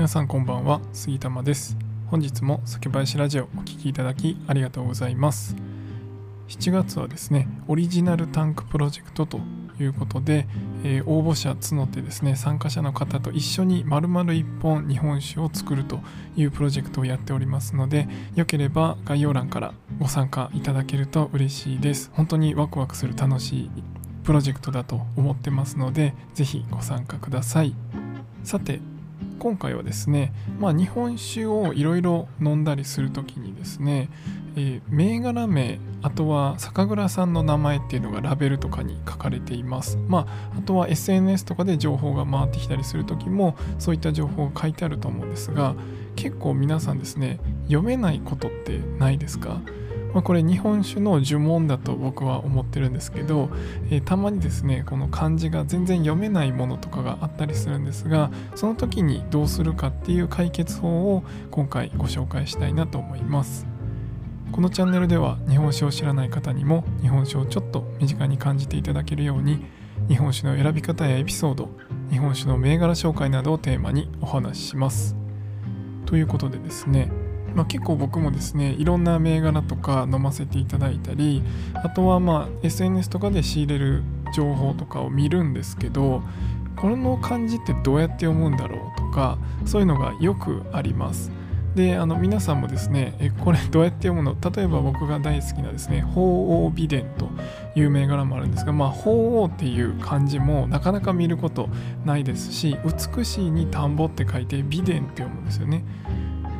皆さんこんばんは杉玉です。本日も酒林ラジオお聴きいただきありがとうございます。7月はですねオリジナルタンクプロジェクトということで、えー、応募者募ってですね参加者の方と一緒に丸々1本日本酒を作るというプロジェクトをやっておりますのでよければ概要欄からご参加いただけると嬉しいです。本当にワクワクする楽しいプロジェクトだと思ってますので是非ご参加ください。さて今回はですね、まあ、日本酒をいろいろ飲んだりする時にですね、えー、銘柄名あとは酒蔵さんの名前っていうのがラベルとかに書かれています。まああとは SNS とかで情報が回ってきたりする時もそういった情報が書いてあると思うんですが結構皆さんですね読めないことってないですか？まあ、これ日本酒の呪文だと僕は思ってるんですけど、えー、たまにですねこの漢字が全然読めないものとかがあったりするんですがその時にどうするかっていう解決法を今回ご紹介したいなと思います。このチャンネルでは日本酒を知らない方にも日本酒をちょっと身近に感じていただけるように日本酒の選び方やエピソード日本酒の銘柄紹介などをテーマにお話しします。ということでですねまあ、結構僕もですねいろんな銘柄とか飲ませていただいたりあとはまあ SNS とかで仕入れる情報とかを見るんですけどこの漢字ってどうやって読むんだろうとかそういうのがよくあります。であの皆さんもですねえこれどうやって読むの？例えば僕が大好きなですね鳳凰美伝という銘柄もあるんですがまあ鳳凰っていう漢字もなかなか見ることないですし美しいに田んぼって書いて美伝って読むんですよね。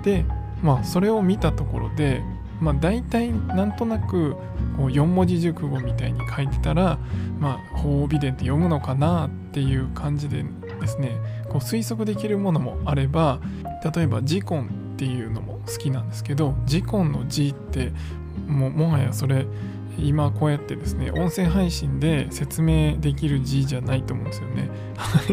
でまあそれを見たところでまあ大体なんとなくこう4文字熟語みたいに書いてたらまあ褒美伝って読むのかなっていう感じでですねこう推測できるものもあれば例えば「ジコン」っていうのも好きなんですけど「ジコン」の「字ってももはやそれ今こうやってですね音声配信で説明できる字じゃないと思うんですよね。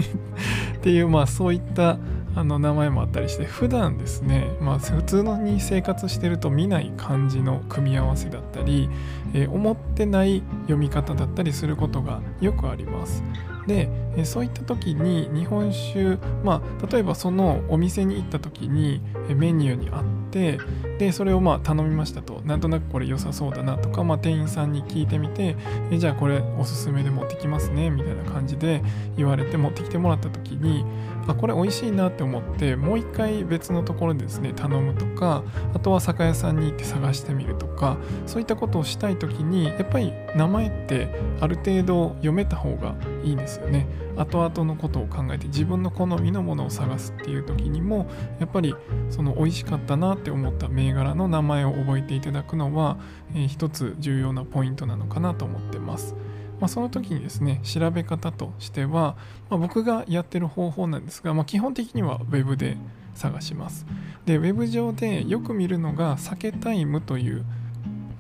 っていうまあそういったあの名前もあったりして普段ですね、まあ、普通のに生活してると見ない漢字の組み合わせだったり、えー、思ってない読み方だったりすることがよくあります。で、そういった時に日本酒まあ例えばそのお店に行った時にメニューにあってでそれをまあ頼みましたと。なんとなくこれ良さそうだなとか、まあ、店員さんに聞いてみてじゃあこれおすすめで持ってきますねみたいな感じで言われて持ってきてもらった時にあこれ美味しいなって思ってもう一回別のところでですね頼むとかあとは酒屋さんに行って探してみるとかそういったことをしたい時にやっぱり名前ってある程度読めた方がいいですよね後々のことを考えて自分の好みのものを探すっていう時にもやっぱりその美味しかったなって思った銘柄の名前を覚えていただくのは、えー、一つ重要なポイントなのかなと思ってます。まあ、その時にですね調べ方としては、まあ、僕がやってる方法なんですが、まあ、基本的には Web で探しますで Web 上でよく見るのが酒タイムという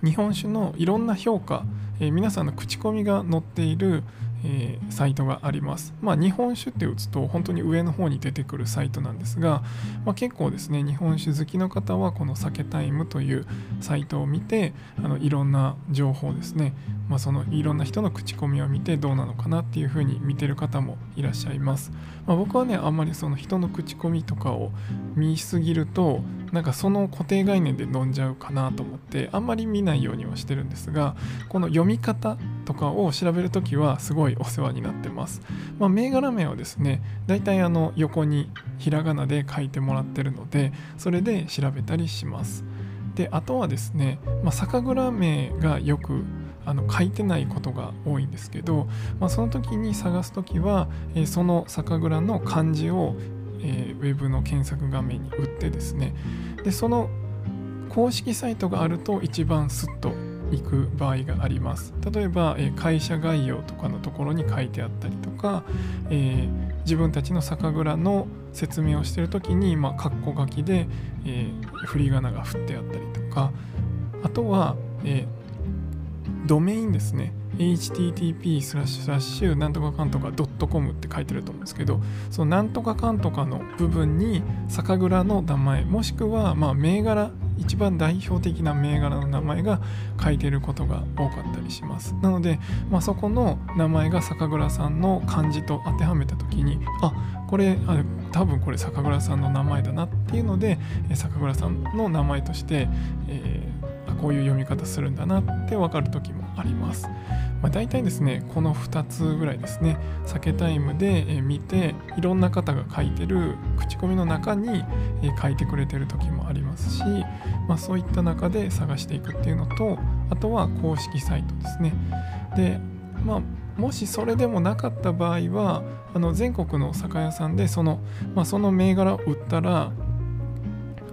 日本酒のいろんな評価、えー、皆さんの口コミが載っているえー、サイトがあります。まあ、日本酒って打つと本当に上の方に出てくるサイトなんですが、まあ、結構ですね、日本酒好きの方はこの酒タイムというサイトを見て、あのいろんな情報ですね、まあ、そのいろんな人の口コミを見てどうなのかなっていうふうに見てる方もいらっしゃいます。まあ、僕はね、あんまりその人の口コミとかを見すぎると、なんかその固定概念で飲んじゃうかなと思ってあんまり見ないようにはしてるんですがこの読み方とかを調べるときはすごいお世話になってます。まあ、銘柄名はですね大体あの横にひらがなで書いてもらってるのでそれで調べたりします。であとはですね、まあ、酒蔵名がよくあの書いてないことが多いんですけど、まあ、その時に探す時は、えー、その酒蔵の漢字をえー、ウェブの検索画面に打ってですね。でその公式サイトがあると一番スッと行く場合があります。例えば、え、会社概要とかのところに書いてあったりとか、えー、自分たちの酒蔵の説明をしてる時に、まあ、カッコ書きで、えー、振り仮名が振ってあったりとか。あとは、えドメインですね。Http スラッシュスラッシュなんとかかんとか .com って書いてると思うんですけどそのなんとかかんとかの部分に酒蔵の名前もしくはまあ銘柄一番代表的な銘柄の名前が書いてることが多かったりします。なので、まあ、そこの名前が酒蔵さんの漢字と当てはめた時にあこれあ多分これ酒蔵さんの名前だなっていうので酒蔵さんの名前として、えー、こういう読み方するんだなって分かる時もあります。まあ、大体ですねこの2つぐらいですね酒タイムで見ていろんな方が書いてる口コミの中に書いてくれてる時もありますし、まあ、そういった中で探していくっていうのとあとは公式サイトですねでまあもしそれでもなかった場合はあの全国の酒屋さんでその,、まあ、その銘柄を売ったら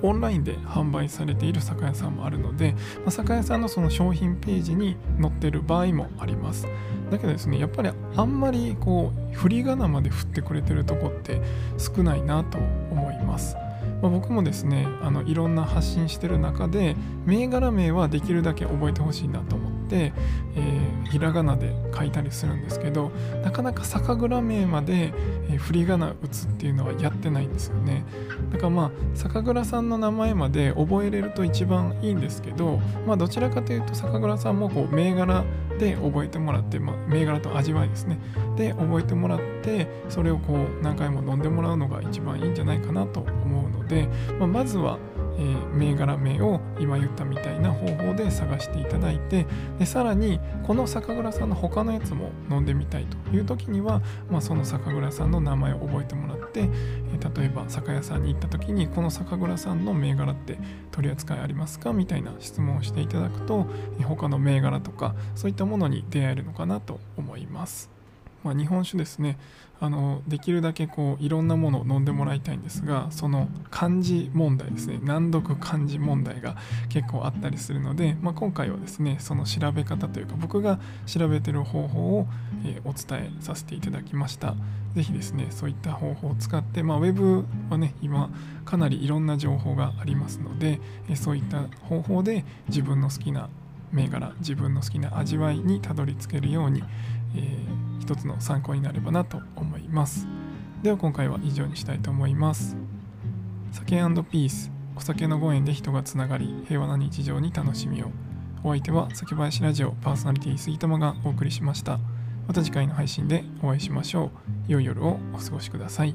オンラインで販売されている酒屋さんもあるので、まあ、酒屋さんのその商品ページに載ってる場合もあります。だけどですねやっぱりあんまりこう振り仮名まで振ってくれてるとこって少ないなと思います。ま、僕もですねあのいろんな発信してる中で銘柄名はできるだけ覚えてほしいなと思って、えー、ひらがなで書いたりするんですけどなかなか酒蔵名まで、えー、振り仮名打つっていうのはやってないんですよね。だからまあ酒蔵さんの名前まで覚えれると一番いいんですけどまあどちらかというと酒蔵さんもこう銘柄で覚えてもらって、まあ、銘柄と味わいですね。で覚えてもらってそれをこう何回も飲んでもらうのが一番いいんじゃないかなと思うので、まあ、まずはえー、銘柄名を今言ったみたいな方法で探していただいてでさらにこの酒蔵さんの他のやつも飲んでみたいという時には、まあ、その酒蔵さんの名前を覚えてもらって、えー、例えば酒屋さんに行った時にこの酒蔵さんの銘柄って取り扱いありますかみたいな質問をしていただくと他の銘柄とかそういったものに出会えるのかなと思います。まあ、日本酒ですね。あのできるだけこういろんなものを飲んでもらいたいんですがその漢字問題ですね。難読漢字問題が結構あったりするので、まあ、今回はですねその調べ方というか僕が調べてる方法を、え、お伝えさせていただきました。是非ですねそういった方法を使って、まあ、ウェブはね今かなりいろんな情報がありますので、え、そういった方法で自分の好きな銘柄自分の好きな味わいにたどり着けるように、えー、一つの参考になればなと思います。では今回は以上にしたいと思います。酒ピースお酒のご縁で人がつながり平和な日常に楽しみを。お相手は酒林ラジオパーソナリティ杉玉がお送りしました。また次回の配信でお会いしましょう。良い夜をお過ごしください。